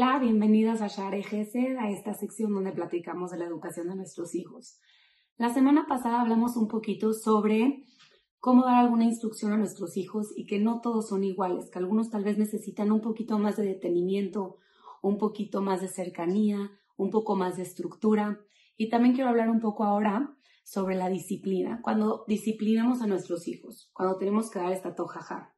Bienvenidas a Share Gesed, a esta sección donde platicamos de la educación de nuestros hijos. La semana pasada hablamos un poquito sobre cómo dar alguna instrucción a nuestros hijos y que no todos son iguales, que algunos tal vez necesitan un poquito más de detenimiento, un poquito más de cercanía, un poco más de estructura. Y también quiero hablar un poco ahora sobre la disciplina, cuando disciplinamos a nuestros hijos, cuando tenemos que dar esta tojaja.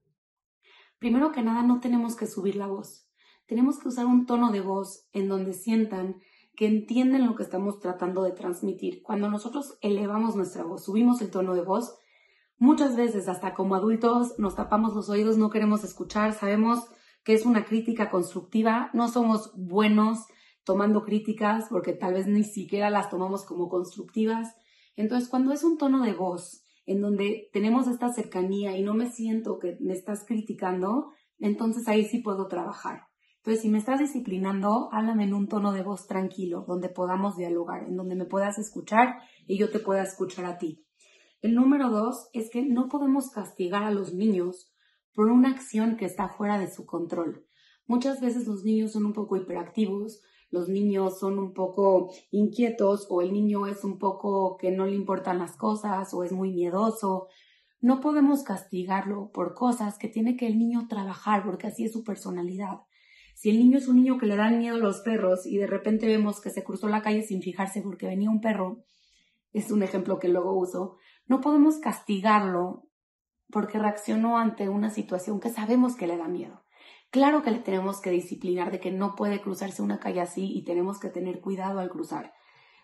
Primero que nada, no tenemos que subir la voz tenemos que usar un tono de voz en donde sientan que entienden lo que estamos tratando de transmitir. Cuando nosotros elevamos nuestra voz, subimos el tono de voz, muchas veces hasta como adultos nos tapamos los oídos, no queremos escuchar, sabemos que es una crítica constructiva, no somos buenos tomando críticas porque tal vez ni siquiera las tomamos como constructivas. Entonces, cuando es un tono de voz en donde tenemos esta cercanía y no me siento que me estás criticando, entonces ahí sí puedo trabajar. Entonces, si me estás disciplinando, háblame en un tono de voz tranquilo, donde podamos dialogar, en donde me puedas escuchar y yo te pueda escuchar a ti. El número dos es que no podemos castigar a los niños por una acción que está fuera de su control. Muchas veces los niños son un poco hiperactivos, los niños son un poco inquietos o el niño es un poco que no le importan las cosas o es muy miedoso. No podemos castigarlo por cosas que tiene que el niño trabajar porque así es su personalidad. Si el niño es un niño que le dan miedo a los perros y de repente vemos que se cruzó la calle sin fijarse porque venía un perro, es un ejemplo que luego uso, no podemos castigarlo porque reaccionó ante una situación que sabemos que le da miedo. Claro que le tenemos que disciplinar de que no puede cruzarse una calle así y tenemos que tener cuidado al cruzar,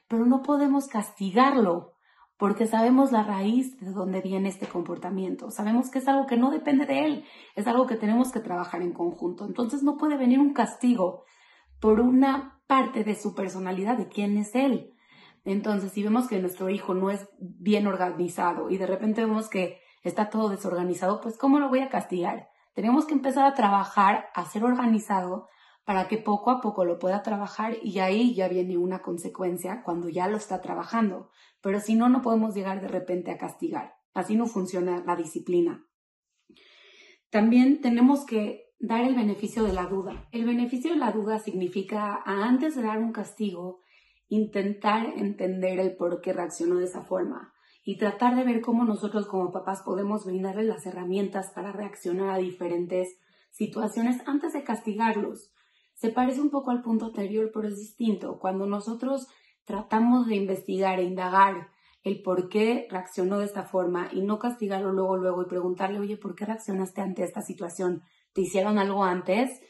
pero no podemos castigarlo porque sabemos la raíz de dónde viene este comportamiento, sabemos que es algo que no depende de él, es algo que tenemos que trabajar en conjunto. Entonces no puede venir un castigo por una parte de su personalidad, de quién es él. Entonces, si vemos que nuestro hijo no es bien organizado y de repente vemos que está todo desorganizado, pues ¿cómo lo voy a castigar? Tenemos que empezar a trabajar, a ser organizado para que poco a poco lo pueda trabajar y ahí ya viene una consecuencia cuando ya lo está trabajando. Pero si no, no podemos llegar de repente a castigar. Así no funciona la disciplina. También tenemos que dar el beneficio de la duda. El beneficio de la duda significa, antes de dar un castigo, intentar entender el por qué reaccionó de esa forma y tratar de ver cómo nosotros como papás podemos brindarle las herramientas para reaccionar a diferentes situaciones antes de castigarlos. Se parece un poco al punto anterior, pero es distinto. Cuando nosotros tratamos de investigar e indagar el por qué reaccionó de esta forma y no castigarlo luego, luego y preguntarle, oye, ¿por qué reaccionaste ante esta situación? ¿Te hicieron algo antes?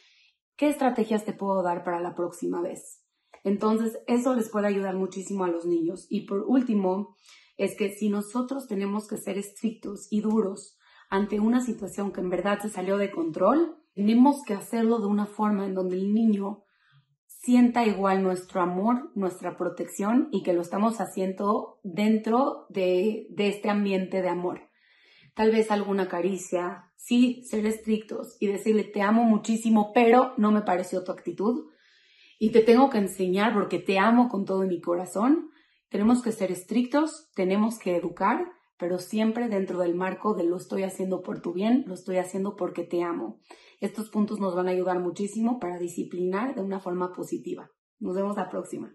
¿Qué estrategias te puedo dar para la próxima vez? Entonces, eso les puede ayudar muchísimo a los niños. Y por último, es que si nosotros tenemos que ser estrictos y duros ante una situación que en verdad se salió de control, tenemos que hacerlo de una forma en donde el niño sienta igual nuestro amor, nuestra protección y que lo estamos haciendo dentro de, este ambiente de amor. Tal vez alguna caricia, sí, ser estrictos y decirle te amo muchísimo, pero no me pareció tu actitud y te tengo que enseñar porque te amo con todo mi corazón. Tenemos que ser estrictos, tenemos que educar, pero siempre dentro del marco de lo estoy haciendo por tu bien, lo estoy haciendo porque te amo. Estos puntos nos van a ayudar muchísimo para disciplinar de una forma positiva. Nos vemos la próxima.